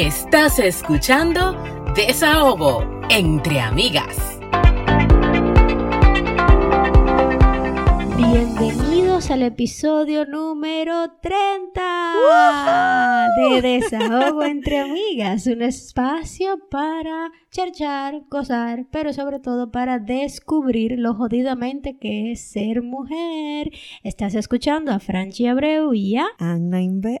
Estás escuchando Desahogo entre amigas. Bienvenidos al episodio número 30 de Desahogo entre amigas, un espacio para charchar, gozar, pero sobre todo para descubrir lo jodidamente que es ser mujer. Estás escuchando a Franchi Abreu y a Anna Inver,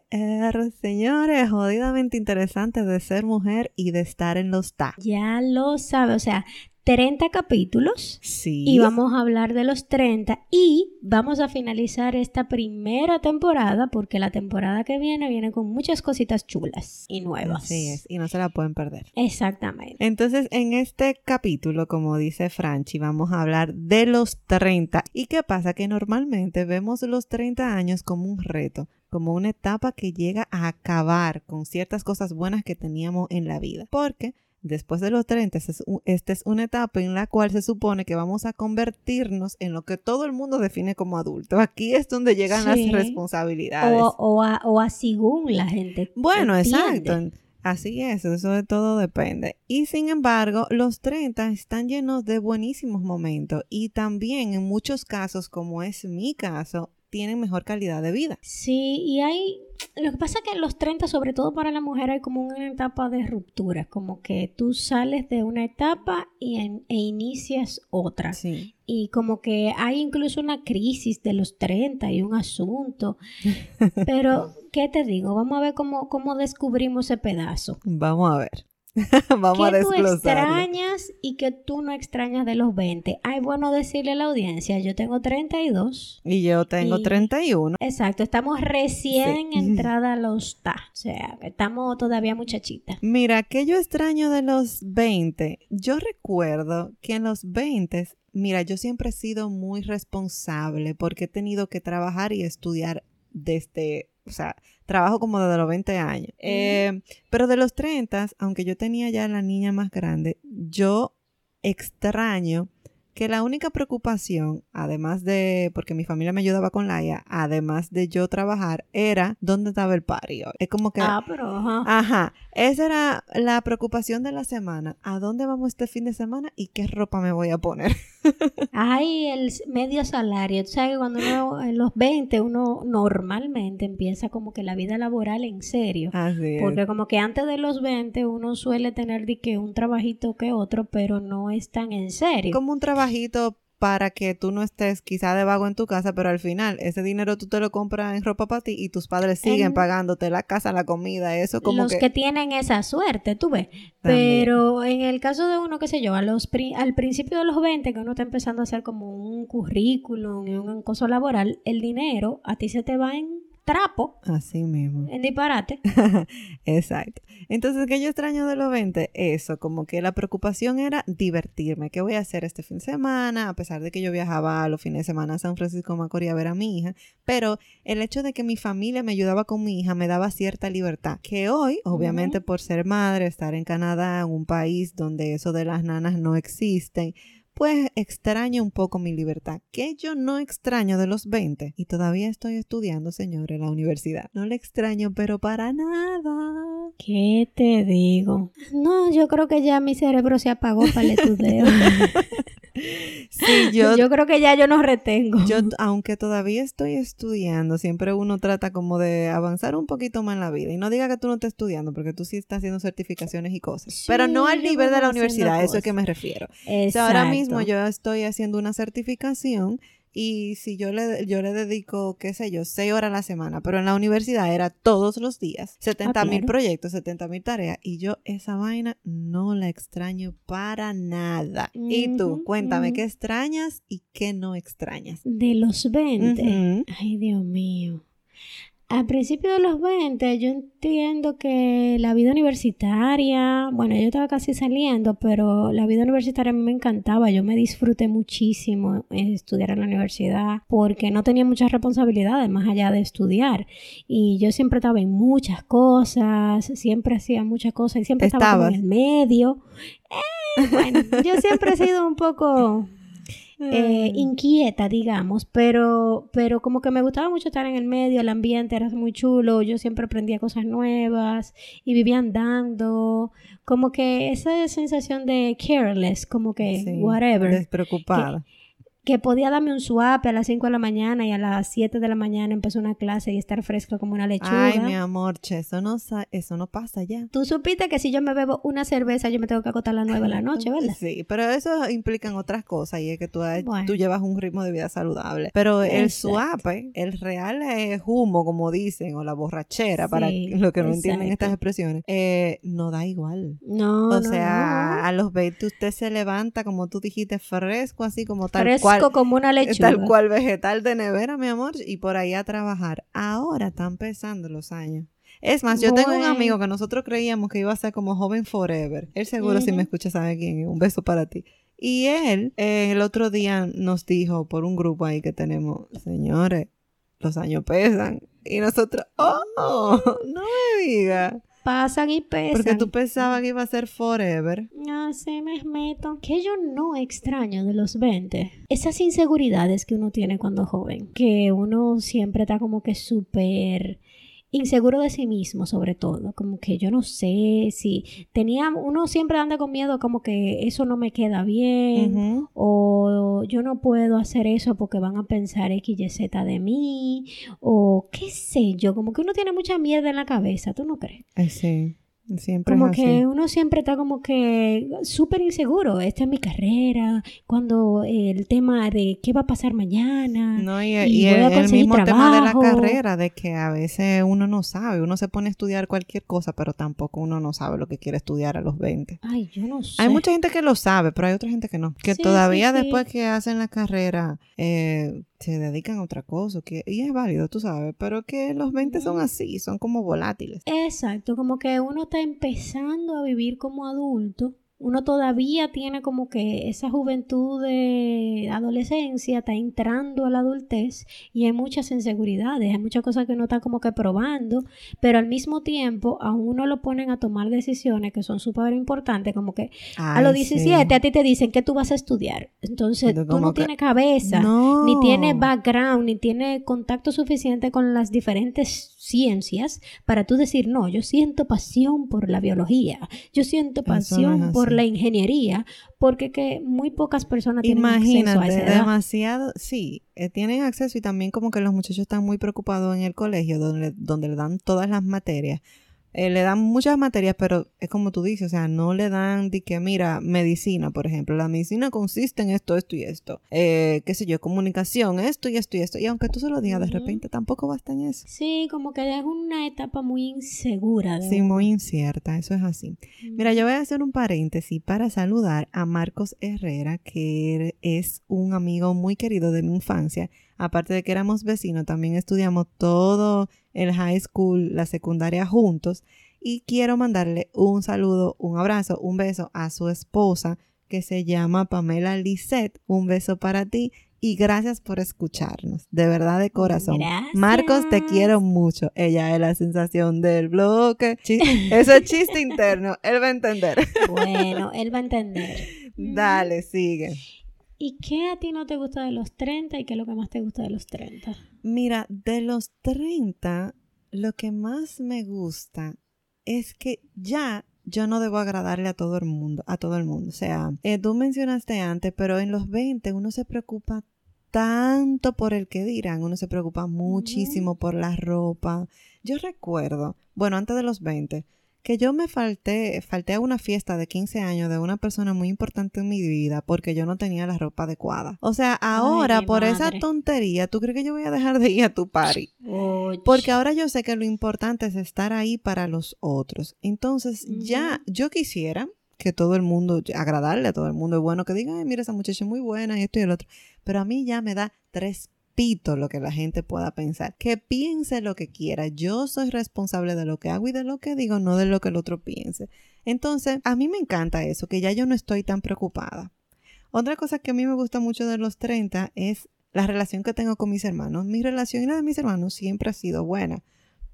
señores, jodidamente interesante de ser mujer y de estar en los ta. Ya lo sabe, o sea, 30 capítulos. Sí. Y vamos a hablar de los 30 y vamos a finalizar esta primera temporada porque la temporada que viene viene con muchas cositas chulas y nuevas. Así es, y no se la pueden perder. Exactamente. Entonces, en este capítulo, como dice Franchi, vamos a hablar de los 30. ¿Y qué pasa? Que normalmente vemos los 30 años como un reto, como una etapa que llega a acabar con ciertas cosas buenas que teníamos en la vida. Porque después de los 30, esta es una etapa en la cual se supone que vamos a convertirnos en lo que todo el mundo define como adulto. Aquí es donde llegan las responsabilidades. O, o, a, o según la gente. Bueno, exacto. Así es, eso de todo depende. Y sin embargo, los 30 están llenos de buenísimos momentos y también en muchos casos, como es mi caso, tienen mejor calidad de vida. Sí, y hay, lo que pasa es que en los 30, sobre todo para la mujer, hay como una etapa de ruptura, como que tú sales de una etapa y e inicias otra. Sí. Y como que hay incluso una crisis de los 30 y un asunto. Pero, ¿qué te digo? Vamos a ver cómo, cómo descubrimos ese pedazo. Vamos a ver. Vamos a desglosar. tú extrañas y que tú no extrañas de los 20? Ay, bueno decirle a la audiencia, yo tengo 32. Y yo tengo 31. Exacto, estamos recién entrada a los ta. O sea, estamos todavía muchachitas. Mira, que yo extraño de los 20? Yo recuerdo que en los 20 Mira, yo siempre he sido muy responsable porque he tenido que trabajar y estudiar desde o sea, trabajo como desde los 20 años. Eh, pero de los 30, aunque yo tenía ya la niña más grande, yo extraño que la única preocupación, además de, porque mi familia me ayudaba con Laia, además de yo trabajar, era dónde estaba el pario. Es como que... Ah, pero ajá. Ajá. Esa era la preocupación de la semana. ¿A dónde vamos este fin de semana y qué ropa me voy a poner? Ay, el medio salario. Tú sabes que cuando uno, en los 20, uno normalmente empieza como que la vida laboral en serio. Así Porque como que antes de los 20 uno suele tener de que un trabajito que otro, pero no es tan en serio. Como un trabajito para que tú no estés quizá de vago en tu casa, pero al final ese dinero tú te lo compras en ropa para ti y tus padres siguen pagándote la casa, la comida, eso como los que... tienen esa suerte, tú ves. Pero en el caso de uno, qué sé yo, a los al principio de los 20 que uno está empezando a hacer como un currículum y un coso laboral, el dinero a ti se te va en trapo. Así mismo. En disparate. Exacto. Entonces, ¿qué yo extraño de los 20? Eso, como que la preocupación era divertirme. ¿Qué voy a hacer este fin de semana? A pesar de que yo viajaba los fines de semana a San Francisco Macorís a ver a mi hija. Pero el hecho de que mi familia me ayudaba con mi hija me daba cierta libertad. Que hoy, obviamente, por ser madre, estar en Canadá, en un país donde eso de las nanas no existen, pues extraño un poco mi libertad, que yo no extraño de los 20 y todavía estoy estudiando, señor, en la universidad. No le extraño, pero para nada. ¿Qué te digo? No, yo creo que ya mi cerebro se apagó para el estudio. Sí, yo, yo creo que ya yo no retengo. Yo, aunque todavía estoy estudiando, siempre uno trata como de avanzar un poquito más en la vida. Y no diga que tú no estás estudiando, porque tú sí estás haciendo certificaciones y cosas. pero no al nivel de la universidad, eso es que me refiero. ahora mismo yo estoy haciendo una certificación y si yo le, yo le dedico, qué sé yo, seis horas a la semana, pero en la universidad era todos los días, 70 mil proyectos, 70 mil tareas, y yo esa vaina no la extraño para nada. y tú, cuéntame, ¿qué extrañas y qué no extrañas? De los 20. Ay, Dios mío. Al principio de los 20 yo entiendo que la vida universitaria, bueno, yo estaba casi saliendo, pero la vida universitaria a mí me encantaba, yo me disfruté muchísimo estudiar en la universidad porque no tenía muchas responsabilidades más allá de estudiar y yo siempre estaba en muchas cosas, siempre hacía muchas cosas y siempre estaba en el medio. Eh, bueno, yo siempre he sido un poco eh, inquieta, digamos, pero, pero como que me gustaba mucho estar en el medio, el ambiente era muy chulo, yo siempre aprendía cosas nuevas y vivía andando, como que esa sensación de careless, como que whatever. Despreocupada que podía darme un swap a las 5 de la mañana y a las 7 de la mañana empezó una clase y estar fresco como una lechuga. Ay, mi amor, che, eso no, eso no pasa ya. Tú supiste que si yo me bebo una cerveza, yo me tengo que acotar a las 9 de la noche, ¿verdad? Sí, pero eso implica otras cosas y es que tú, tú llevas un ritmo de vida saludable. Pero el swap, el real es humo, como dicen, o la borrachera, para los que no entienden estas expresiones, eh, no da igual. No, O sea, a los 20 usted se levanta, como tú dijiste, fresco, así como tal cual como una lechuga. Tal cual vegetal de nevera, mi amor, y por ahí a trabajar. Ahora están pesando los años. Es más, yo tengo un amigo que nosotros creíamos que iba a ser como joven forever. Él seguro si me escucha sabe quién. Un beso para ti. Y él eh, el otro día nos dijo por un grupo ahí que tenemos, señores, los años pesan. Y nosotros, oh, no me digas pasan y pesan. Porque tú pensabas que iba a ser forever. No se me meto. Que yo no extraño de los 20. Esas inseguridades que uno tiene cuando joven. Que uno siempre está como que súper inseguro de sí mismo sobre todo, como que yo no sé si tenía, uno siempre anda con miedo como que eso no me queda bien o yo no puedo hacer eso porque van a pensar X, Y, Z de mí o qué sé yo, como que uno tiene mucha mierda en la cabeza, ¿tú no crees? Sí. Siempre como que uno siempre está como que súper inseguro. Esta es mi carrera. Cuando el tema de qué va a pasar mañana. No, y, el, mismo tema de la carrera, de que a veces uno no sabe. Uno se pone a estudiar cualquier cosa, pero tampoco uno no sabe lo que quiere estudiar a los 20. Ay, yo no sé. Hay mucha gente que lo sabe, pero hay otra gente que no. Que todavía después que hacen la carrera, eh, se dedican a otra cosa, que, y es válido, tú sabes, pero que los 20 son así, son como volátiles. Exacto, como que uno está empezando a vivir como adulto uno todavía tiene como que esa juventud de adolescencia, está entrando a la adultez y hay muchas inseguridades, hay muchas cosas que uno está como que probando, pero al mismo tiempo a uno lo ponen a tomar decisiones que son súper importantes, como que a los 17 a ti te dicen que tú vas a estudiar, entonces tú no tienes cabeza, ni tienes background, ni tienes contacto suficiente con las diferentes ciencias para tú decir, no, yo siento pasión por la biología, yo siento pasión por la ingeniería, porque que muy pocas personas tienen acceso a esa demasiado, sí, eh, tienen acceso y también como que los muchachos están muy preocupados en el colegio donde, donde le dan todas las materias eh, le dan muchas materias, pero es como tú dices, o sea, no le dan de que, mira, medicina, por ejemplo. La medicina consiste en esto, esto y esto. Eh, qué sé yo, comunicación, esto y esto y esto. Y aunque tú se lo digas de repente, tampoco basta en eso. Sí, como que es una etapa muy insegura. Sí, muy incierta, eso es así. Mira, yo voy a hacer un paréntesis para saludar a Marcos Herrera, que es un amigo muy querido de mi infancia aparte de que éramos vecinos, también estudiamos todo el high school, la secundaria juntos. Y quiero mandarle un saludo, un abrazo, un beso a su esposa que se llama Pamela Lisette. Un beso para ti y gracias por escucharnos. De verdad, de corazón. Marcos, te quiero mucho. Ella es la sensación del bloque. Eso es chiste interno. Él va a entender. Bueno, él va a entender. Dale, sigue. ¿Y qué a ti no te gusta de los 30 y qué es lo que más te gusta de los 30? Mira, de los 30, lo que más me gusta es que ya yo no debo agradarle a todo el mundo, a todo el mundo. O sea, eh, tú mencionaste antes, pero en los 20 uno se preocupa tanto por el que dirán, uno se preocupa muchísimo por la ropa. Yo recuerdo, bueno, antes de los 20, que yo me falté, falté a una fiesta de 15 años de una persona muy importante en mi vida porque yo no tenía la ropa adecuada. O sea, ahora por esa tontería, ¿tú crees que yo voy a dejar de ir a tu party? Porque ahora yo sé que lo importante es estar ahí para los otros. Entonces, ya yo quisiera que todo el mundo, agradarle a todo el mundo, es bueno que diga, ay, mira, esa muchacha es muy buena y esto y el otro. Pero a mí ya me da tres lo que la gente pueda pensar. Que piense lo que quiera. Yo soy responsable de lo que hago y de lo que digo, no de lo que el otro piense. Entonces, a mí me encanta eso, que ya yo no estoy tan preocupada. Otra cosa que a mí me gusta mucho de los 30 es la relación que tengo con mis hermanos. Mi relación y la de mis hermanos siempre ha sido buena,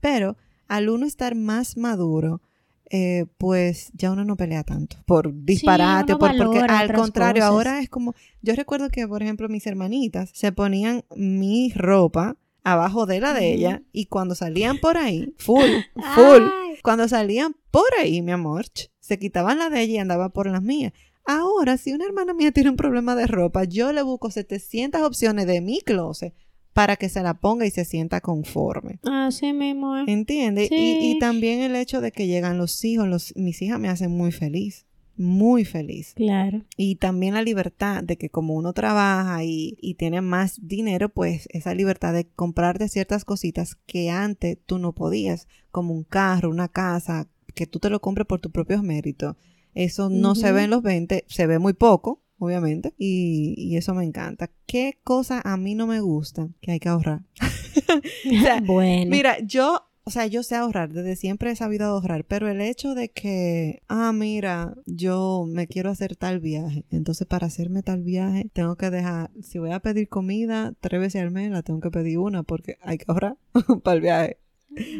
pero al uno estar más maduro, eh, pues ya uno no pelea tanto por disparate o por, porque al contrario, ahora es como, yo recuerdo que, por ejemplo, mis hermanitas se ponían mi ropa abajo de la de ella y cuando salían por ahí, full, full, cuando salían por ahí, mi amor, se quitaban la de ella y andaban por las mías. Ahora, si una hermana mía tiene un problema de ropa, yo le busco 700 opciones de mi closet para que se la ponga y se sienta conforme. Así mismo. ¿Entiendes? Y, también el hecho de que llegan los hijos, los, mis hijas me hacen muy feliz muy feliz. Claro. Y también la libertad de que como uno trabaja y, y, tiene más dinero, pues esa libertad de comprarte ciertas cositas que antes tú no podías, como un carro, una casa, que tú te lo compres por tus propios méritos. Eso no se ve en los 20, se ve muy poco, obviamente, y, y, eso me encanta. ¿Qué cosa a mí no me gusta? Que hay que ahorrar. bueno. Mira, yo o sea, yo sé ahorrar, desde siempre he sabido ahorrar, pero el hecho de que, ah, mira, yo me quiero hacer tal viaje, entonces para hacerme tal viaje tengo que dejar, si voy a pedir comida tres veces al mes, la tengo que pedir una porque hay que ahorrar para el viaje.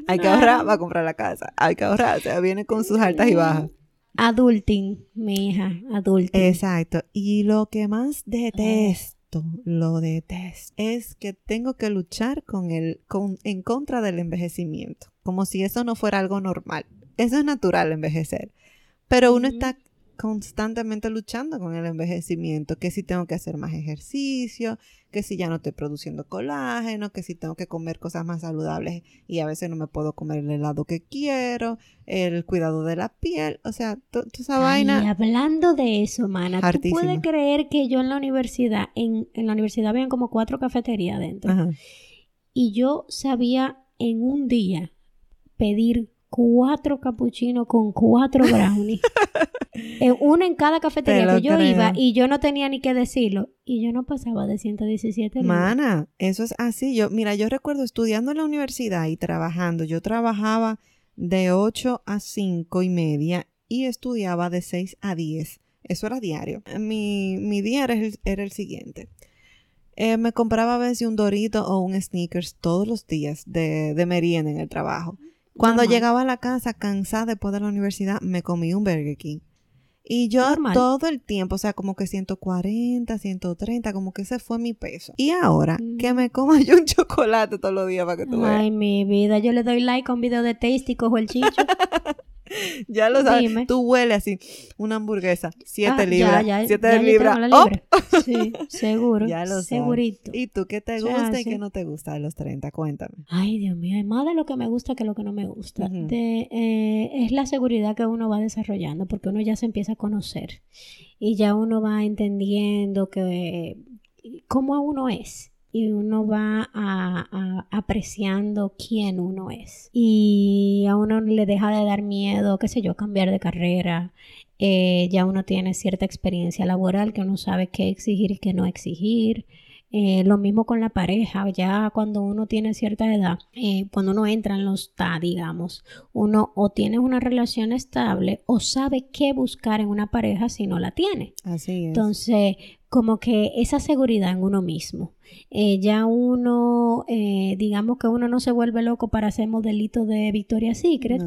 Hay que ahorrar para comprar la casa, hay que ahorrar, o sea, viene con sus altas y bajas. Adulting, mi hija, adulting. Exacto. Y lo que más detesto lo detesto, es que tengo que luchar con el, con, en contra del envejecimiento, como si eso no fuera algo normal. Eso es natural envejecer, pero uno está constantemente luchando con el envejecimiento, que si tengo que hacer más ejercicio, que si ya no estoy produciendo colágeno, que si tengo que comer cosas más saludables y a veces no me puedo comer el helado que quiero, el cuidado de la piel, o sea, toda esa vaina. Y hablando de eso, mana, ¿tú puedes creer que yo en la universidad, en, en la universidad habían como cuatro cafeterías dentro, y yo sabía en un día pedir cuatro capuchinos con cuatro brownies. Eh, uno en cada cafetería que yo iba y yo no tenía ni que decirlo. Y yo no pasaba de 117 Mana, eso es así. Yo, mira, yo recuerdo estudiando en la universidad y trabajando. Yo trabajaba de 8 a 5 y media y estudiaba de 6 a 10. Eso era diario. Mi, mi día era el, era el siguiente. Eh, me compraba a veces un dorito o un sneakers todos los días de, de merienda en el trabajo. Cuando llegaba a la casa cansada después de la universidad, me comí un Burger King. Y yo todo el tiempo, o sea, como que 140, 130, como que ese fue mi peso. Y ahora, que mm. me coma yo un chocolate todos los días para que tú veas. Ay, mi vida, yo le doy like a un video de Tasty y cojo el chicho. ya lo sabes. Tú hueles así, una hamburguesa, 7 ah, libras. 7 libras. ¡Oh! Sí, seguro. ya lo Segurito. ¿Y tú qué te gusta y qué no te gusta de los 30? Cuéntame. Ay, Dios mío, hay más de lo que me gusta que lo que no me gusta. de, eh, es la seguridad que uno va desarrollando, porque uno ya se empieza a conocer y ya uno va entendiendo que cómo uno es y uno va a, apreciando quién uno es. Y a uno le deja de dar miedo, qué sé yo, cambiar de carrera. Eh, ya uno tiene cierta experiencia laboral que uno sabe qué exigir y qué no exigir. Eh, lo mismo con la pareja, ya cuando uno tiene cierta edad, eh, cuando uno entra en los TA, digamos, uno o tiene una relación estable o sabe qué buscar en una pareja si no la tiene. Así es. Entonces, como que esa seguridad en uno mismo. Eh, ya uno, digamos que uno no se vuelve loco para hacer modelitos de Victoria's Secret,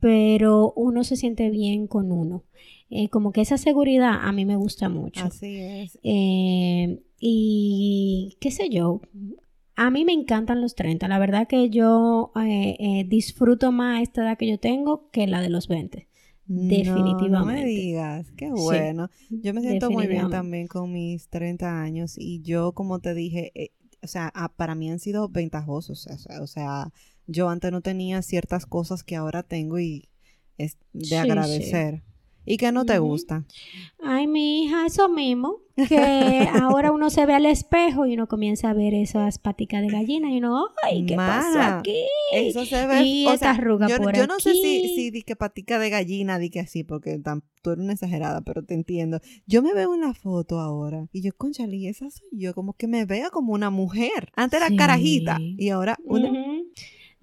pero uno se siente bien con uno. como que esa seguridad a mí me gusta mucho. Así es. Y qué sé yo, a mí me encantan los 30. La verdad que yo eh, eh, disfruto más esta edad que yo tengo que la de los 20. Definitivamente. No, me digas, qué bueno. yo me siento muy bien también con mis 30 años y yo, como te dije, eh, o sea, para mí han sido ventajosos. O sea, yo antes no tenía ciertas cosas que ahora tengo y es de agradecer. ¿Y que no te gusta? Ay, mi hija, eso mismo. Que ahora uno se ve al espejo y uno comienza a ver esas paticas de gallina y uno, ay, ¿qué pasa aquí? Eso se ve. Y esa arruga yo, por yo no sé si, si di que patica de gallina, di que así, porque tú eres una exagerada, pero te entiendo. Yo me veo en la foto ahora y yo, conchale, esa soy yo, como que me veo como una mujer. Antes era carajita y ahora una.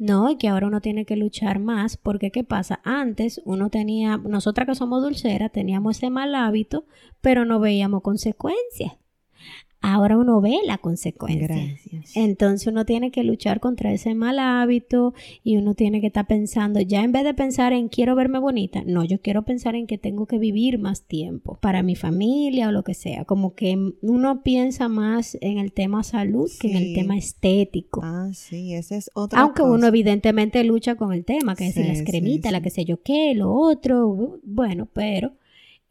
No, y que ahora uno tiene que luchar más, porque ¿qué pasa? Antes uno tenía, nosotras que somos dulceras, teníamos ese mal hábito, pero no veíamos consecuencias. Ahora uno ve la consecuencia. Gracias. Entonces uno tiene que luchar contra ese mal hábito y uno tiene que estar pensando, ya en vez de pensar en quiero verme bonita, no, yo quiero pensar en que tengo que vivir más tiempo para mi familia o lo que sea. Como que uno piensa más en el tema salud que en el tema estético. Ah, sí, esa es otra Aunque cosa. uno evidentemente lucha con el tema, que es Sí, las sí, la que sé yo qué, lo otro, bueno, pero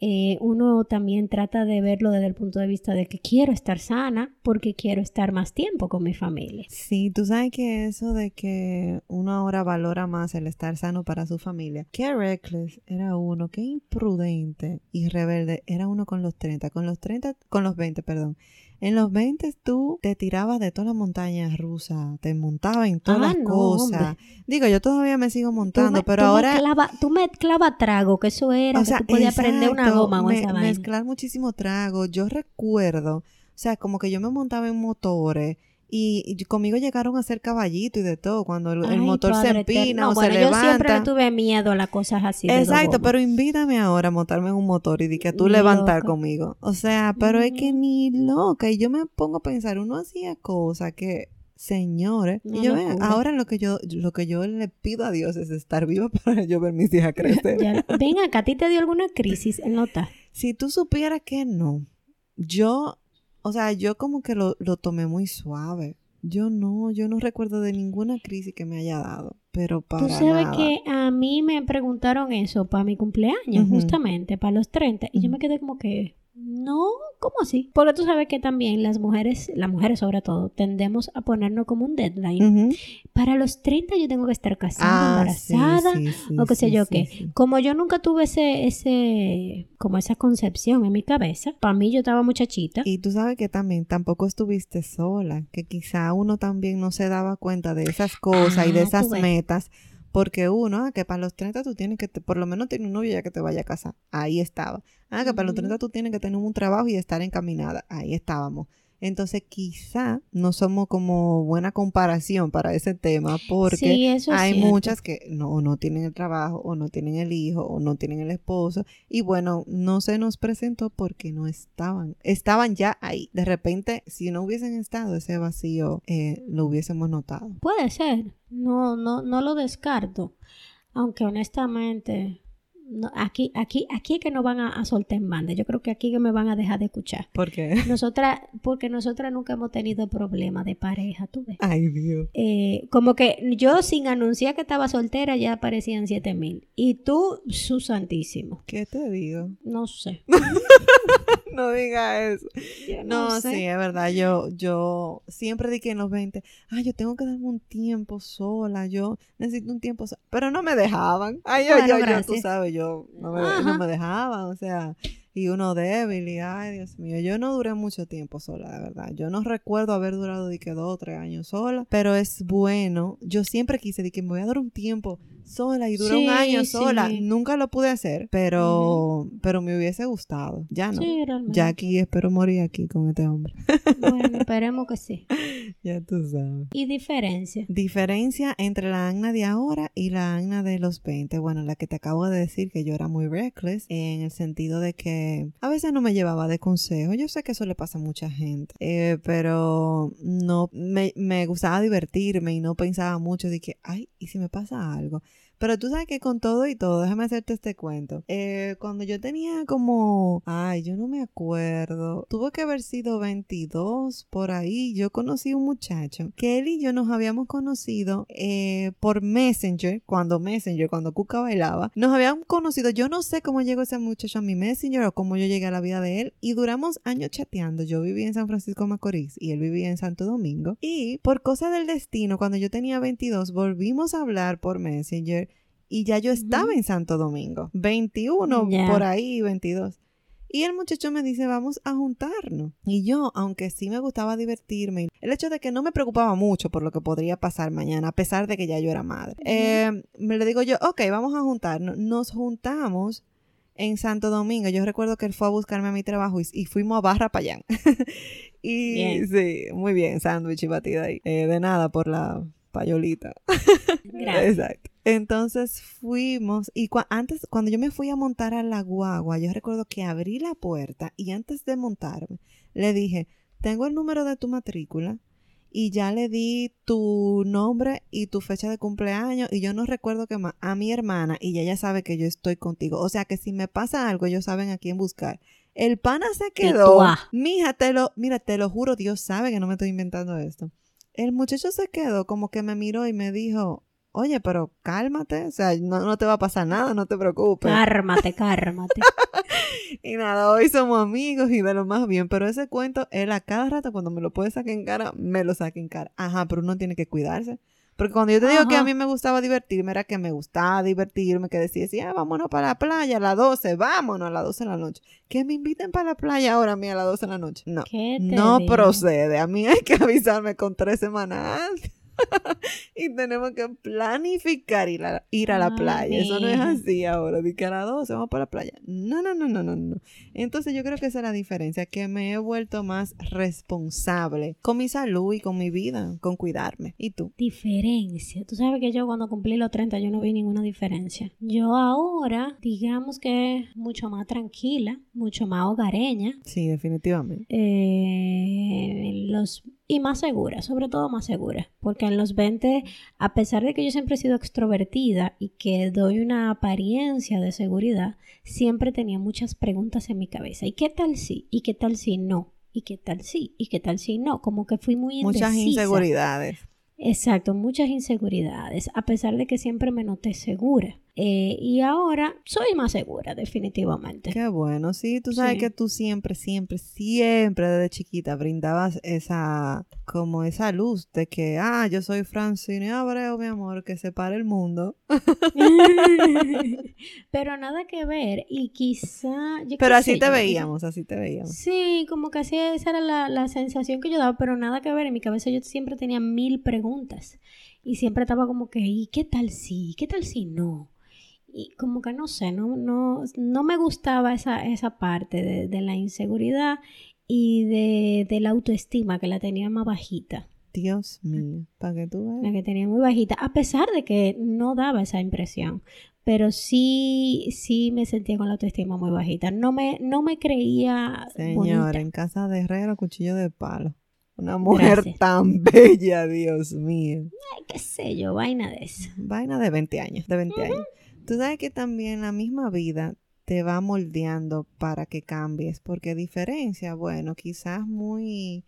eh, uno también trata de verlo desde el punto de vista de que quiero estar sana porque quiero estar más tiempo con mi familia. Sí, tú sabes que eso de que uno ahora valora más el estar sano para su familia. Qué reckless era uno, qué imprudente y rebelde era uno con los 30, con los 30, con los 20, perdón. En los 20 tú te tirabas de todas las montañas rusas, te montabas en todas Ah, las no, cosas. hombre. Digo, yo todavía me sigo montando, me- pero tú ahora... Mezclaba, tú mezclaba trago, que eso era, O que sea, tú podías prender una goma me- mezclar muchísimo trago. Yo recuerdo, o sea, como que yo me montaba en motores y, y conmigo llegaron a hacer caballito y de todo, cuando el, el Ay, motor se empina eterno. o bueno, se yo siempre le levanta. tuve miedo a las cosas así. Exacto, pero invítame ahora a montarme en un motor y di que tú Ni levantar loca. conmigo. O sea, pero es que ni loca. Y yo me pongo a pensar, uno hacía cosas que, señores, y yo locura. ahora lo que yo, lo que yo le pido a Dios es estar viva para yo ver mis hijas crecer. Ven acá, ¿a ti te dio alguna crisis nota? Si tú supieras que no, yo, o sea, yo como que lo, lo tomé muy suave. Yo no, yo no recuerdo de ninguna crisis que me haya dado, pero para Tú sabes nada. que a mí me preguntaron eso para mi cumpleaños, justamente, para los 30, y yo me quedé como que, no, ¿cómo así? Porque tú sabes que también las mujeres, las mujeres sobre todo, tendemos a ponernos como un deadline. Para los 30 yo tengo que estar casada, Ah, embarazada, sí, sí, o qué sé yo qué. Como yo nunca tuve ese, ese, como esa concepción en mi cabeza, para mí yo estaba muchachita. Y tú sabes que también tampoco estuviste sola, que quizá uno también no se daba cuenta de esas cosas y de Ah, esas ves. Porque uno, ah, que para los 30 tú tienes que, te- por lo menos tener un novio ya que te vaya a casar, ahí estaba. Ah, que para los Ujú. 30 tú tienes que tener un trabajo y estar encaminada, ahí estábamos. Entonces quizá no somos como buena comparación para ese tema, porque sí, eso es hay cierto. muchas que no, o no tienen el trabajo, o no tienen el hijo, o no tienen el esposo. Y bueno, no se nos presentó porque no estaban. Estaban ya ahí. De repente, si no hubiesen estado, ese vacío eh, lo hubiésemos notado. Puede ser, no, no, no lo descarto. Aunque honestamente, no- aquí, aquí, aquí es que no van a, a soltar en banda. Yo creo que aquí que me van a dejar de escuchar. ¿Por qué? Nosotras, porque nosotras nunca hemos tenido problemas de pareja, tú ves. Ay, Dios. Eh, como que yo sin anunciar que estaba soltera ya aparecían siete mil. Y tú, su santísimo. ¿Qué te digo? No sé. No diga eso. Yo No, sé. sí, es verdad. Yo, yo siempre dije en los 20, ay, yo tengo que darme un tiempo sola, yo necesito un tiempo sola. Pero no me dejaban. Ay, yo, Bueno, yo, yo, tú sabes, yo no me, no me dejaban, o sea, y uno débil y, ay, Dios mío, yo no duré mucho tiempo sola, de verdad. Yo no recuerdo haber durado de que dos o tres años sola, pero es bueno. Yo siempre quise de que me voy a dar un tiempo sola y duré Sí, un año sí. sola. Nunca lo pude hacer, pero, pero me hubiese gustado. Ya no. Sí, realmente. Ya aquí espero morir aquí con este hombre. Bueno, esperemos que sí. ya tú sabes. Y diferencia. Diferencia entre la Agna de ahora y la Agna de los 20. Bueno, la que te acabo de decir que yo era muy reckless en el sentido de que a veces no me llevaba de consejo. Yo sé que eso le pasa a mucha gente, eh, pero no me, me gustaba divertirme y no pensaba mucho de que, ay, ¿y si me pasa algo? Pero tú sabes que con todo y todo, déjame hacerte este cuento. Eh, cuando yo tenía como, ay, yo no me acuerdo, tuvo que haber sido 22 por ahí. Yo conocí un muchacho que él y yo nos habíamos conocido eh, por Messenger, cuando Messenger, cuando Cuca bailaba. Nos habíamos conocido, yo no sé cómo llegó ese muchacho a mi Messenger o cómo yo llegué a la vida de él. Y duramos años chateando. Yo vivía en San Francisco Macorís y él vivía en Santo Domingo. Y por cosa del destino, cuando yo tenía 22, volvimos a hablar por Messenger y ya yo estaba en Santo Domingo. 21 Ya. por ahí, 22. Y el muchacho me dice, vamos a juntarnos. Y yo, aunque sí me gustaba divertirme, el hecho de que no me preocupaba mucho por lo que podría pasar mañana, a pesar de que ya yo era madre, eh, me le digo yo, ok, vamos a juntarnos. Nos juntamos en Santo Domingo. Yo recuerdo que él fue a buscarme a mi trabajo y, y fuimos a Barra Payán. y Bien. sí, muy bien, sándwich y batida ahí. Eh, de nada por la payolita. Gracias. Exacto. Entonces fuimos y antes, cuando yo me fui a montar a la guagua, yo recuerdo que abrí la puerta y antes de montarme, le dije, tengo el número de tu matrícula y ya le di tu nombre y tu fecha de cumpleaños y yo no recuerdo que más a mi hermana y ella sabe que yo estoy contigo. O sea que si me pasa algo, ellos saben a quién buscar. El pana se quedó. Mija, te lo, mira, te lo juro, Dios sabe que no me estoy inventando esto. El muchacho se quedó como que me miró y me dijo, oye, pero cálmate, o sea, no, no te va a pasar nada, no te preocupes. Cármate, cármate. y nada, hoy somos amigos y de lo más bien, pero ese cuento, él a cada rato cuando me lo puede sacar en cara, me lo saca en cara. Ajá, pero uno tiene que cuidarse. Porque cuando yo te digo que a mí me gustaba divertirme, era que me gustaba divertirme, que decía, sí, ah, vámonos para la playa a las 12, vámonos a las 12 de la noche. Que me inviten para la playa ahora a mí a las 12 de la noche. No, no procede. A mí hay que avisarme con tres semanas y tenemos que planificar ir a, ir a la playa. Eso no es así ahora, de que a las 12 vamos para la playa. No, no, no, no, no, no. Entonces yo creo que esa es la diferencia, que me he vuelto más responsable con mi salud y con mi vida, con cuidarme. ¿Y tú? Diferencia. Tú sabes que yo cuando cumplí los 30 yo no vi ninguna diferencia. Yo ahora, digamos que mucho más tranquila, mucho más hogareña. Sí, definitivamente. Eh, los y más segura, sobre todo más segura, porque en los 20, a pesar de que yo siempre he sido extrovertida y que doy una apariencia de seguridad, siempre tenía muchas preguntas en mi cabeza. ¿Y qué tal si? ¿Y qué tal si no? ¿Y qué tal si? ¿Y qué tal si no? Como que fui muy indecisa. Muchas inseguridades. Exacto, muchas inseguridades, a pesar de que siempre me noté segura. Eh, y ahora soy más segura, definitivamente. Qué bueno, sí, tú sabes que tú siempre, siempre, siempre desde chiquita brindabas esa, como esa luz de que, ah, yo soy Francine Abreu, mi amor, que separe el mundo. pero nada que ver, y quizá... pero así te veíamos, así te veíamos. Sí, como que así esa era la, la sensación que yo daba, pero nada que ver, en mi cabeza yo siempre tenía mil preguntas. Y siempre estaba como que, ¿y qué tal si? ¿Qué tal si no? Y como que no sé, no, no, no me gustaba esa, esa parte de, la inseguridad y de, la autoestima que la tenía más bajita. Dios mío, para que tú veas. La que tenía muy bajita, a pesar de que no daba esa impresión, pero sí, sí me sentía con la autoestima muy bajita. No me, no me creía. Señora, en casa de herrero, cuchillo de palo. Una mujer tan bella, Dios mío. Ay, qué sé yo, vaina de eso. Vaina de 20 años, de 20 años. Tú sabes que también la misma vida te va moldeando para que cambies, porque diferencia, bueno, quizás muy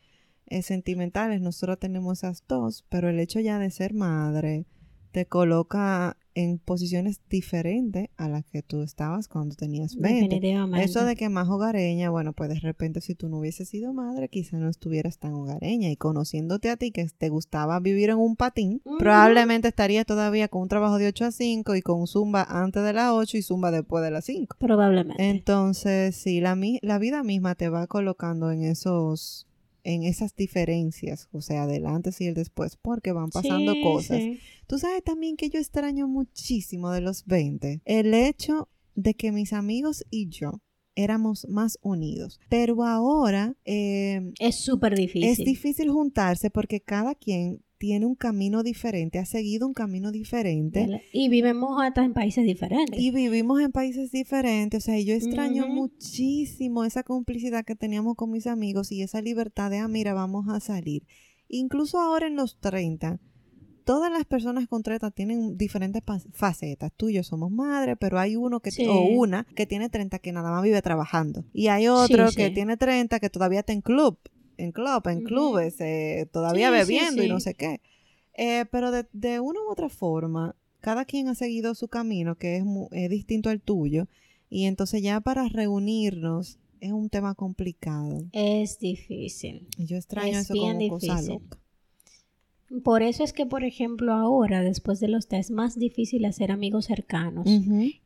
eh, sentimentales, nosotros tenemos esas dos, pero el hecho ya de ser madre te coloca en posiciones diferentes a las que tú estabas cuando tenías 20. Eso de que más hogareña, bueno, pues de repente si tú no hubieses sido madre, quizá no estuvieras tan hogareña y conociéndote a ti que te gustaba vivir en un patín, probablemente estarías todavía con un trabajo de 8 a 5 y con zumba antes de las 8 y zumba después de las 5. Probablemente. Entonces, sí, la, la vida misma te va colocando en esos en esas diferencias, o sea, del antes y el después, porque van pasando cosas. Tú sabes también que yo extraño muchísimo de los 20, el hecho de que mis amigos y yo éramos más unidos. Pero ahora... Eh, es súper difícil. Es difícil juntarse porque cada quien tiene un camino diferente, ha seguido un camino diferente. Y vivimos hasta en países diferentes. Y vivimos en países diferentes. O sea, yo extraño muchísimo esa complicidad que teníamos con mis amigos y esa libertad de, ah, mira, vamos a salir. Incluso ahora en los 30, todas las personas con 30 tienen diferentes facetas. Tú y yo somos madres, pero hay uno que o una que tiene 30 que nada más vive trabajando. Y hay otro que tiene 30 que todavía está en club en club, en clubes, eh, todavía bebiendo y no sé qué. Eh, pero de, una u otra forma, cada quien ha seguido su camino, que es, distinto al tuyo, y entonces ya para reunirnos es un tema complicado. Es difícil. Yo extraño eso como cosa loca. Por eso es que, por ejemplo, ahora, después de los test, es más difícil hacer amigos cercanos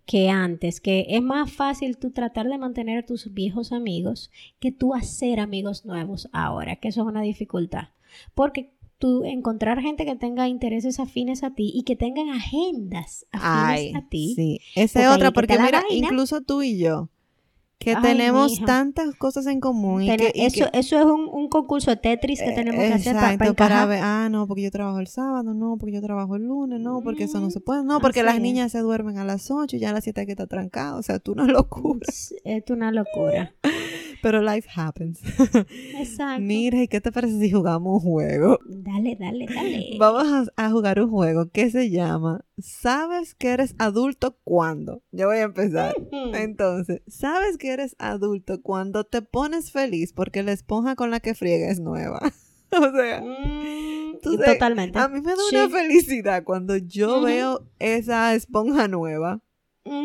que antes, que es más fácil tú tratar de mantener a tus viejos amigos que tú hacer amigos nuevos ahora, que eso es una dificultad. Porque tú encontrar gente que tenga intereses afines a ti y que tengan agendas afines a ti. Sí, esa es otra, porque mira, incluso tú y yo que tenemos tantas cosas en común. Y que, eso, eso es un, concurso de Tetris que tenemos que hacer para, para, ver, ah, no, porque yo trabajo el sábado, no, porque yo trabajo el lunes, no, porque eso no se puede, no, porque las niñas se duermen a las 8 y ya a las 7 hay que estar trancado, o sea, tú una locura. Es una locura. Pero life happens. Exacto. Mira, ¿y qué te parece si jugamos un juego? Dale, dale, dale. Vamos a, a jugar un juego que se llama ¿Sabes que eres adulto cuándo? Yo voy a empezar. Entonces, ¿sabes que eres adulto cuando te pones feliz porque la esponja con la que friega es nueva? o sea, Mm, tú sabes, Totalmente. a mí me da Sí. una felicidad cuando yo veo esa esponja nueva.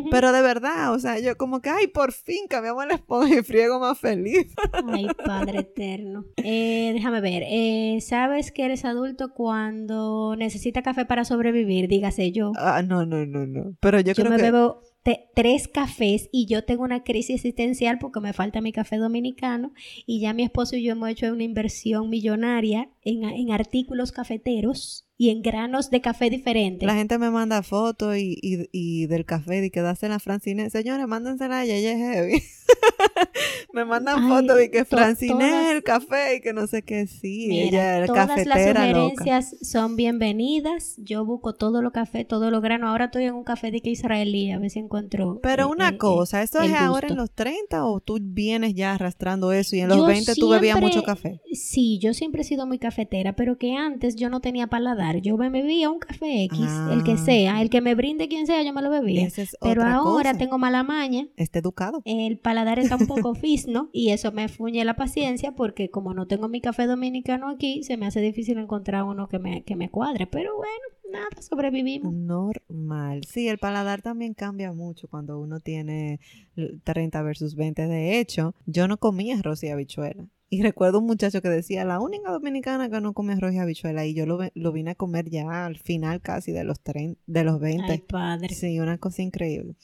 Pero de verdad, o sea, yo como que, ay, por fin cambiamos la esponja y friego más feliz. Ay, Padre eterno. Eh, déjame ver. Eh, ¿Sabes que eres adulto cuando necesita café para sobrevivir? Dígase yo. Ah, no, no, no, no. Pero yo, Yo creo me que... bebo te- tres cafés y yo tengo una crisis existencial porque me falta mi café dominicano y ya mi esposo y yo hemos hecho una inversión millonaria en, en artículos cafeteros y en granos de café diferentes. La gente me manda fotos y, y, y del café y que das en la Francine. Señores, mándensela a ella, ella es heavy. me mandan fotos de que to- Francine todas- el café y que no sé qué. Sí, Mira, ella es todas las loca. sugerencias son bienvenidas. Yo busco todo lo café, todo lo grano. Ahora estoy en un café de que israelí, a ver si encuentro. Pero eh, una eh, cosa, ¿esto es ahora en los 30 o tú vienes ya arrastrando eso y en los Yo 20 tú bebías mucho café? Sí, yo siempre he sido muy cafetera, pero que antes yo no tenía paladar. Yo me bebía un café X, el que Ah. sea, el que me brinde quien sea, yo me lo bebía. Es Pero ahora cosa. tengo mala maña. Esté educado. El paladar está un poco fisno y eso me fuñe la paciencia porque como no tengo mi café dominicano aquí, se me hace difícil encontrar uno que me, que me cuadre. Pero bueno, nada, sobrevivimos. Normal. Sí, el paladar también cambia mucho cuando uno tiene l- 30 versus 20. De hecho, yo no comía arroz y habichuela. Y recuerdo un muchacho que decía, la única dominicana que no come arroz y habichuela. Y yo lo, lo vine a comer ya al final casi de los, 30, de los 20. Ay, padre. Sí, una cosa increíble.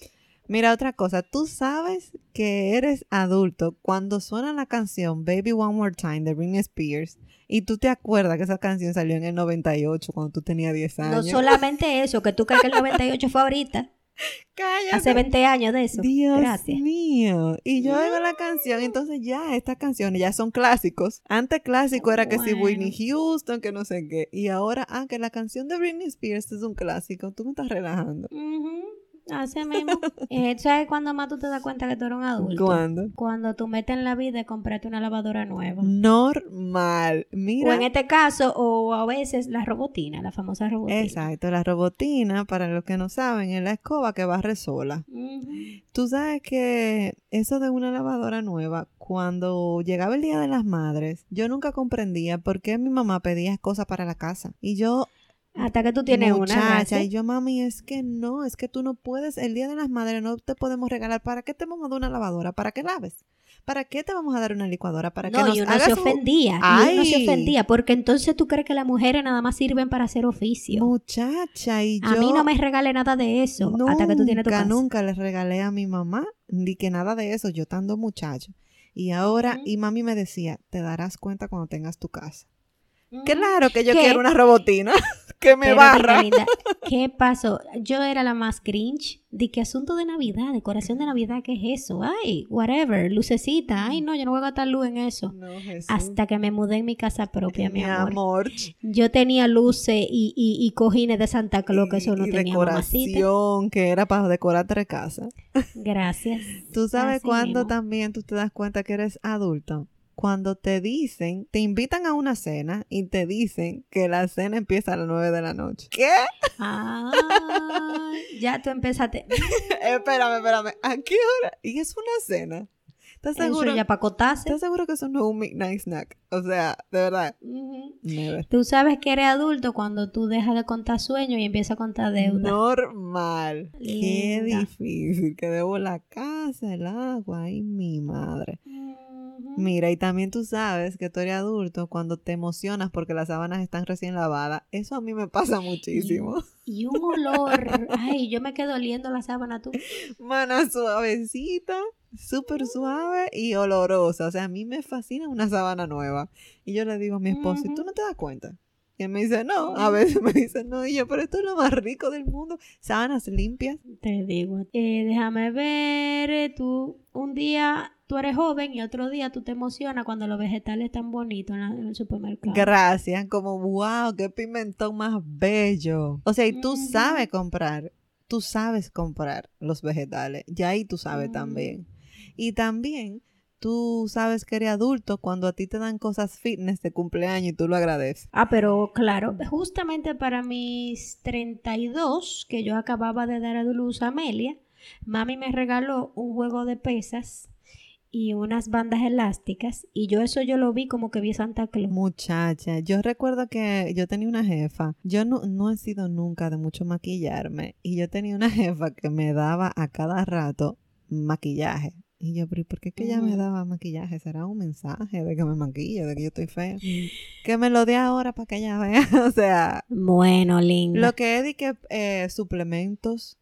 Mira, otra cosa, tú sabes que eres adulto cuando suena la canción Baby One More Time de Britney Spears y tú te acuerdas que esa canción salió en el 98 cuando tú tenías 10 No años. solamente eso, que tú crees que el 98 fue ahorita, Cállate. hace 20 años de eso. Dios Gracias. mío. Y yo oigo la canción, entonces ya estas canciones ya son clásicos. Antes clásico era que si. Whitney Houston, que no sé qué. Y ahora, ah, que la canción de Britney Spears es un clásico. Tú me estás relajando. Así mismo. Eh, ¿Sabes cuándo más tú te das cuenta que tú eres un adulto? ¿Cuándo? Cuando tú metes en la vida y comprarte una lavadora nueva. Normal. Mira. O en este caso, o a veces la robotina, la famosa robotina. Exacto, la robotina, para los que no saben, es la escoba que barre sola. Ujú. Tú sabes que eso de una lavadora nueva, cuando llegaba el Día de las Madres, yo nunca comprendía por qué mi mamá pedía cosas para la casa. Y yo, Hasta que tú tienes una. muchacha, gracias. y yo, mami, es que no, es que tú no puedes, el Día de las Madres no te podemos regalar. ¿Para qué te vamos a dar una lavadora? ¿Para qué laves? ¿Para qué te vamos a dar una licuadora? ¿Para que No, nos y uno hagas se un- ofendía. Y uno se ofendía. Porque entonces tú crees que las mujeres nada más sirven para hacer oficio. Muchacha, y yo... A mí no me regale nada de eso. hasta que tú tienes tu Nunca, casa. nunca le regalé a mi mamá ni que nada de eso, yo estando muchacho. Y ahora, y mami me decía, te darás cuenta cuando tengas tu casa. Ujú. Claro que yo ¿Qué? quiero una robotina que me Pero, barra. ¿Qué pasó? Yo era la más cringe. De que asunto de Navidad, decoración de Navidad, ¿qué es eso? Ay, whatever, lucecita. Ay, no, yo no voy a gastar luz en eso. No. Hasta que me mudé en mi casa propia, mi, mi amor. amor. Yo tenía luces y, y, y cojines de Santa Claus, que eso no y tenía mamacita. decoración que era para decorar tres casas. Gracias. ¿Tú sabes cuándo mismo. también tú te das cuenta que eres adulto? Cuando te dicen, te invitan a una cena y te dicen que la cena empieza a las 9 de la noche. ¿Qué? Ah, ya tú empezaste. espérame, espérame. ¿A qué hora? Y es una cena. ¿Estás seguro? ¿Estás seguro que eso no es un midnight snack? O sea, de verdad. Never. Tú sabes que eres adulto cuando tú dejas de contar sueños y empiezas a contar deuda. Normal. Qué difícil. Que debo la casa, el agua. Ay, mi madre. Mira, y también tú sabes que tú eres adulto cuando te emocionas porque las sábanas están recién lavadas. Eso a mí me pasa muchísimo. Y un olor. Ay, yo me quedo oliendo la sábana tú. Mana suavecita, súper suave y olorosa. O sea, a mí me fascina una sábana nueva. Y yo le digo a mi esposo, ¿y tú no te das cuenta? Y él me dice, no. A veces me dice, no. Y yo, pero esto es lo más rico del mundo. Sábanas limpias. Te digo. Eh, déjame ver. eh, Tú, un día tú eres joven y otro día tú te emocionas cuando los vegetales están bonitos en, el supermercado. Gracias. Como, wow, qué pimentón más bello. O sea, y tú sabes comprar. Tú sabes comprar los vegetales. Ya ahí tú sabes Ujú. también. Y también tú sabes que eres adulto cuando a ti te dan cosas fitness de cumpleaños y tú lo agradeces. Ah, pero claro, justamente para mis 32, que yo acababa de dar a luz a Amelia, mami me regaló un juego de pesas y unas bandas elásticas y yo eso yo lo vi como que vi Santa Claus. Muchacha, yo recuerdo que yo tenía una jefa, yo no, no he sido nunca de mucho maquillarme y yo tenía una jefa que me daba a cada rato maquillaje. Y yo, pero ¿por qué que ella me daba maquillaje? ¿Será un mensaje de que me maquille, de que yo estoy fea? Que me lo dé ahora para que ella vea. o sea. Bueno, lindo. Lo que es de que eh, suplementos,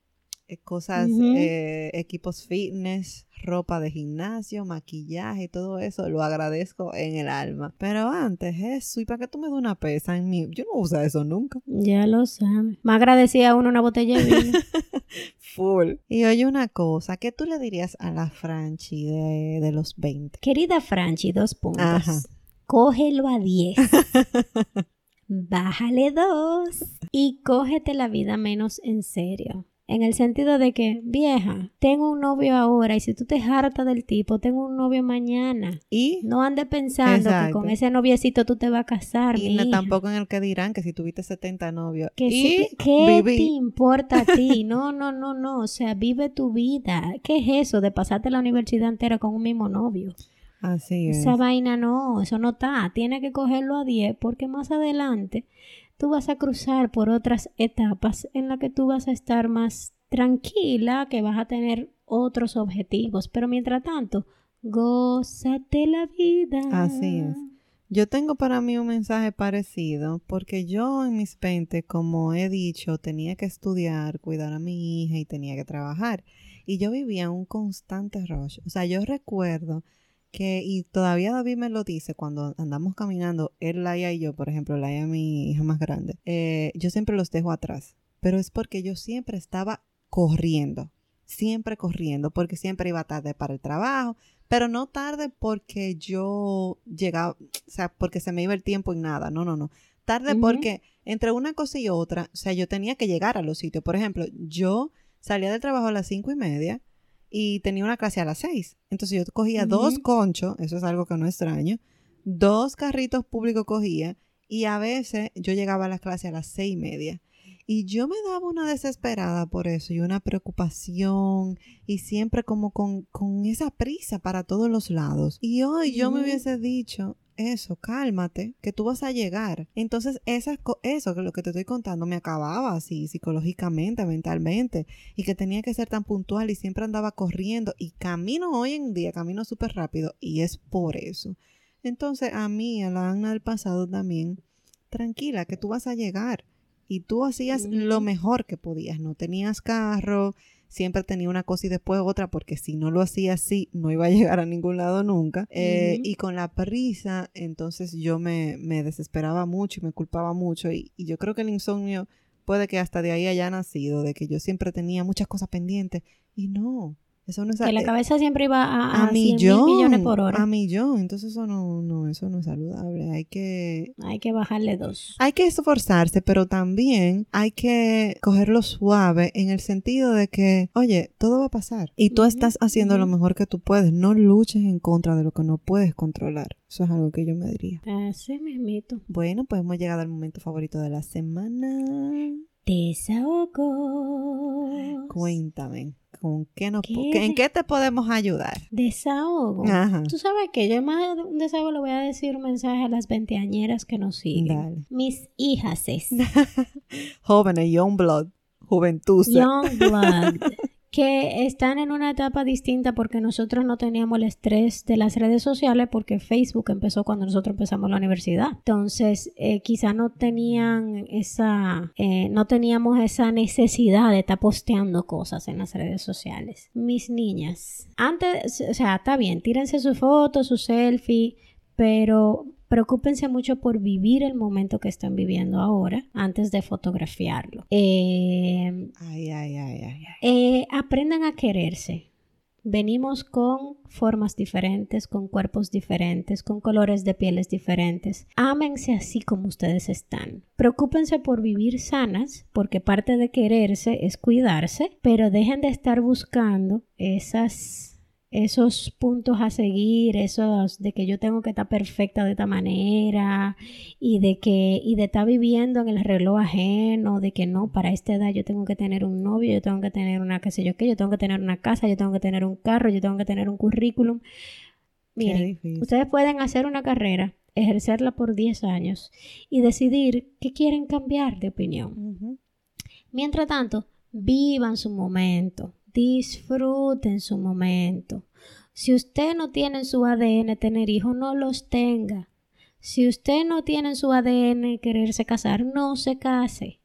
eh, cosas, eh, equipos fitness, ropa de gimnasio, maquillaje y todo eso, lo agradezco en el alma. Pero antes, eso, ¿y para qué tú me das una pesa en mí? Yo no uso eso nunca. Ya lo sabes. Me agradecía uno una botella de vino. Full. Y oye una cosa, ¿qué tú le dirías a la Franchi de, de los 20? Querida Franchi, dos puntos. Cógelo a 10. Bájale dos. Y cógete la vida menos en serio. En el sentido de que, vieja, tengo un novio ahora y si tú te hartas del tipo, tengo un novio mañana. Y no andes pensando que con ese noviecito tú te vas a casar. Y tampoco en el que dirán que si tuviste 70 novios. ¿Qué te importa a ti? No, no, no, no. O sea, vive tu vida. ¿Qué es eso de pasarte la universidad entera con un mismo novio? Así es. Esa vaina no, eso no está. Tiene que cogerlo a 10 porque más adelante tú vas a cruzar por otras etapas en las que tú vas a estar más tranquila, que vas a tener otros objetivos, pero mientras tanto, gózate la vida. Así es. Yo tengo para mí un mensaje parecido, porque yo en mis 20, como he dicho, tenía que estudiar, cuidar a mi hija y tenía que trabajar. Y yo vivía un constante rush. O sea, yo recuerdo que, y todavía David me lo dice cuando andamos caminando, él, Laia y yo, por ejemplo, Laia, mi hija más grande, eh, yo siempre los dejo atrás, pero es porque yo siempre estaba corriendo, siempre corriendo, porque siempre iba tarde para el trabajo, pero no tarde porque yo llegaba, o sea, porque se me iba el tiempo y nada, no, no, no. Tarde porque entre una cosa y otra, o sea, yo tenía que llegar a los sitios. Por ejemplo, yo salía del trabajo a las cinco y media, y tenía una clase a las seis. Entonces yo cogía dos conchos, eso es algo que no extraño, dos carritos públicos cogía y a veces yo llegaba a la clase a las seis y media. Y yo me daba una desesperada por eso y una preocupación y siempre como con, con esa prisa para todos los lados. Y hoy yo me hubiese dicho, eso, cálmate, que tú vas a llegar. Entonces, esa, eso que lo que te estoy contando me acababa así psicológicamente, mentalmente, y que tenía que ser tan puntual y siempre andaba corriendo y camino hoy en día, camino súper rápido y es por eso. Entonces, a mí, a la Ana del pasado también, tranquila, que tú vas a llegar. Y tú hacías lo mejor que podías, no tenías carro, siempre tenía una cosa y después otra, porque si no lo hacía así, no iba a llegar a ningún lado nunca. Eh, y con la prisa, entonces yo me, me, desesperaba mucho y me culpaba mucho. Y, y yo creo que el insomnio puede que hasta de ahí haya nacido, de que yo siempre tenía muchas cosas pendientes. Y no, eso no es que la cabeza siempre iba a, a, millón, millones por hora. A millón, entonces eso no, no, eso no es saludable. Hay que... Hay que bajarle dos. Hay que esforzarse, pero también hay que cogerlo suave en el sentido de que, oye, todo va a pasar. Y tú estás haciendo lo mejor que tú puedes. No luches en contra de lo que no puedes controlar. Eso es algo que yo me diría. Así mismito. Bueno, pues hemos llegado al momento favorito de la semana. Desahogo. Cuéntame. ¿Con qué nos, ¿En qué te podemos ayudar? Desahogo. Tú sabes que yo más de un desahogo le voy a decir un mensaje a las veinteañeras que nos siguen. Mis hijas es. Jóvenes, young blood, juventud. Young blood. que están en una etapa distinta porque nosotros no teníamos el estrés de las redes sociales porque Facebook empezó cuando nosotros empezamos la universidad. Entonces, eh, quizá no tenían esa, eh, no teníamos esa necesidad de estar posteando cosas en las redes sociales. Mis niñas, antes, o sea, está bien, tírense su foto, su selfie, pero preocúpense mucho por vivir el momento que están viviendo ahora antes de fotografiarlo. Eh, ay, ay, ay, eh, aprendan a quererse. Venimos con formas diferentes, con cuerpos diferentes, con colores de pieles diferentes. Ámense así como ustedes están. Preocúpense por vivir sanas, porque parte de quererse es cuidarse, pero dejen de estar buscando esas esos puntos a seguir, esos de que yo tengo que estar perfecta de esta manera y de que y de estar viviendo en el reloj ajeno, de que no, para esta edad yo tengo que tener un novio, yo tengo que tener una qué sé yo qué, yo tengo que tener una casa, yo tengo que tener un carro, yo tengo que tener un currículum. Miren, ustedes pueden hacer una carrera, ejercerla por 10 años y decidir que quieren cambiar de opinión. Mientras tanto, vivan su momento, disfruten su momento. Si usted no tiene en su ADN tener hijos, no los tenga. Si usted no tiene en su ADN quererse casar, no se case.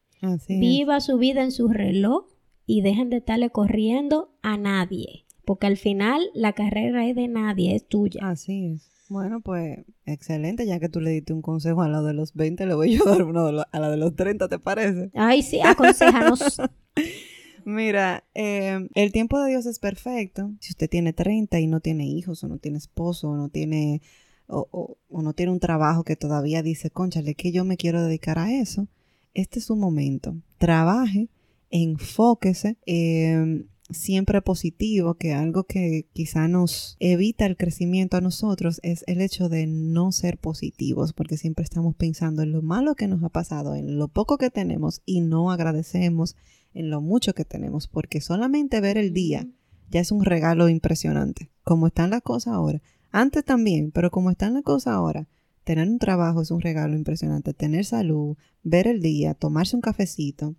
Viva su vida en su reloj y dejen de estarle corriendo a nadie. Porque al final la carrera es de nadie, es tuya. Así es. Bueno, pues excelente, ya que tú le diste un consejo a la de los 20, le voy a dar uno a la de los 30, ¿te parece? Ay, sí, aconsejanos. Mira, eh, el tiempo de Dios es perfecto. Si usted tiene 30 y no tiene hijos, o no tiene esposo, o no tiene, o, no tiene un trabajo que todavía dice, conchale, que yo me quiero dedicar a eso, este es su momento. Trabaje, enfóquese, eh, siempre positivo, que algo que quizá nos evita el crecimiento a nosotros es el hecho de no ser positivos, porque siempre estamos pensando en lo malo que nos ha pasado, en lo poco que tenemos y no agradecemos en lo mucho que tenemos, porque solamente ver el día ya es un regalo impresionante. Como están las cosas ahora. Antes también, pero como están las cosas ahora, tener un trabajo es un regalo impresionante. Tener salud, ver el día, tomarse un cafecito,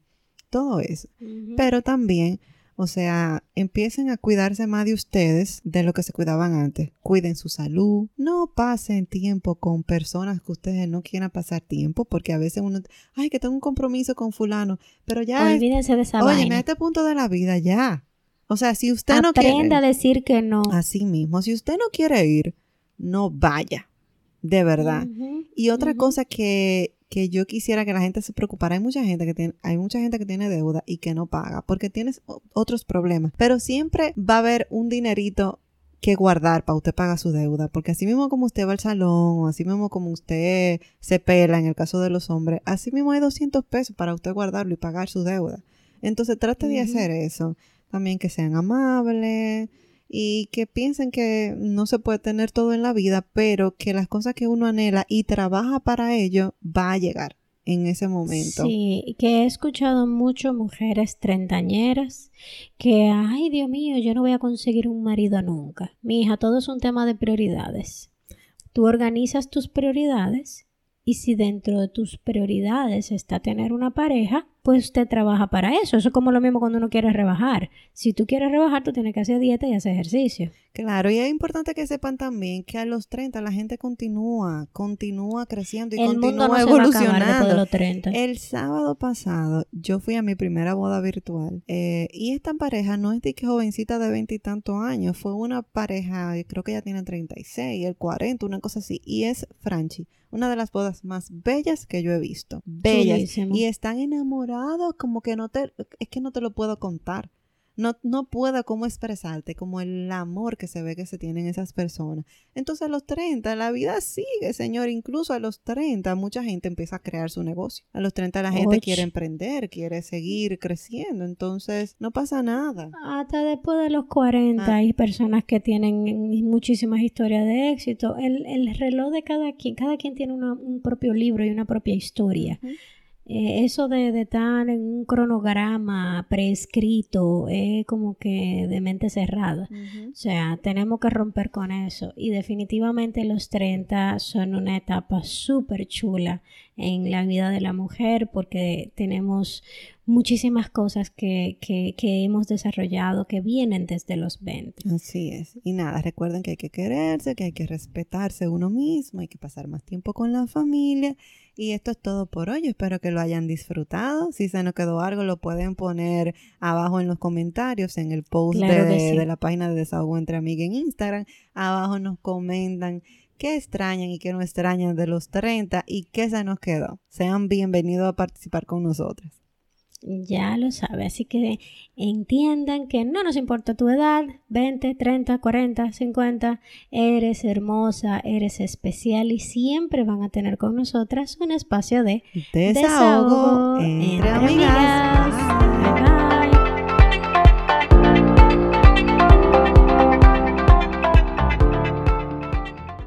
todo eso. Pero también o sea, empiecen a cuidarse más de ustedes de lo que se cuidaban antes. Cuiden su salud. No pasen tiempo con personas que ustedes no quieran pasar tiempo, porque a veces uno, ay, que tengo un compromiso con fulano, pero ya. Olvídense de esa Oye, en este punto de la vida ya. O sea, si usted no quiere. Aprenda a decir que no. Así mismo, si usted no quiere ir, no vaya. De verdad. y otra cosa que que yo quisiera que la gente se preocupara. Hay mucha gente que tiene, hay mucha gente que tiene deuda y que no paga porque tienes otros problemas. Pero siempre va a haber un dinerito que guardar para usted pagar su deuda. Porque así mismo como usted va al salón o así mismo como usted se pela en el caso de los hombres, así mismo hay 200 pesos para usted guardarlo y pagar su deuda. Entonces trate de hacer eso. También que sean amables y que piensen que no se puede tener todo en la vida, pero que las cosas que uno anhela y trabaja para ello va a llegar en ese momento. Sí, que he escuchado mucho mujeres treintañeras que, ay Dios mío, yo no voy a conseguir un marido nunca. Mi hija, todo es un tema de prioridades. Tú organizas tus prioridades y si dentro de tus prioridades está tener una pareja, pues usted trabaja para eso. Eso es como lo mismo cuando uno quiere rebajar. Si tú quieres rebajar, tú tienes que hacer dieta y hacer ejercicio. Claro, y es importante que sepan también que a los 30 la gente continúa, continúa creciendo y continúa evolucionando. los 30. El sábado pasado yo fui a mi primera boda virtual eh, y esta pareja no es de que jovencita de veintitantos años, fue una pareja, creo que ella tiene 36, el 40, una cosa así, y es Franchi una de las bodas más bellas que yo he visto. Bellas. Y están enamorados como que no te, es que no te lo puedo contar no, no pueda cómo expresarte, como el amor que se ve que se tienen esas personas. Entonces a los 30 la vida sigue, señor. Incluso a los 30 mucha gente empieza a crear su negocio. A los 30 la gente quiere emprender, quiere seguir creciendo. Entonces no pasa nada. Hasta después de los 40 ah. hay personas que tienen muchísimas historias de éxito. El, el reloj de cada quien, cada quien tiene un propio libro y una propia historia. Eh, eso de, estar en un cronograma prescrito es como que de mente cerrada. O sea, tenemos que romper con eso. Y definitivamente los 30 son una etapa súper chula en la vida de la mujer porque tenemos muchísimas cosas que, que, que, hemos desarrollado que vienen desde los 20. Así es. Y nada, recuerden que hay que quererse, que hay que respetarse uno mismo, hay que pasar más tiempo con la familia. Y esto es todo por hoy. Espero que lo hayan disfrutado. Si se nos quedó algo, lo pueden poner abajo en los comentarios, en el post de, de, la página de Desahogo Entre Amigas en Instagram. Abajo nos comentan qué extrañan y qué no extrañan de los 30 y qué se nos quedó. Sean bienvenidos a participar con nosotros. Ya lo sabe, así que entiendan que no nos importa tu edad, 20, 30, 40, 50, eres hermosa, eres especial y siempre van a tener con nosotras un espacio de desahogo, entre, amigas.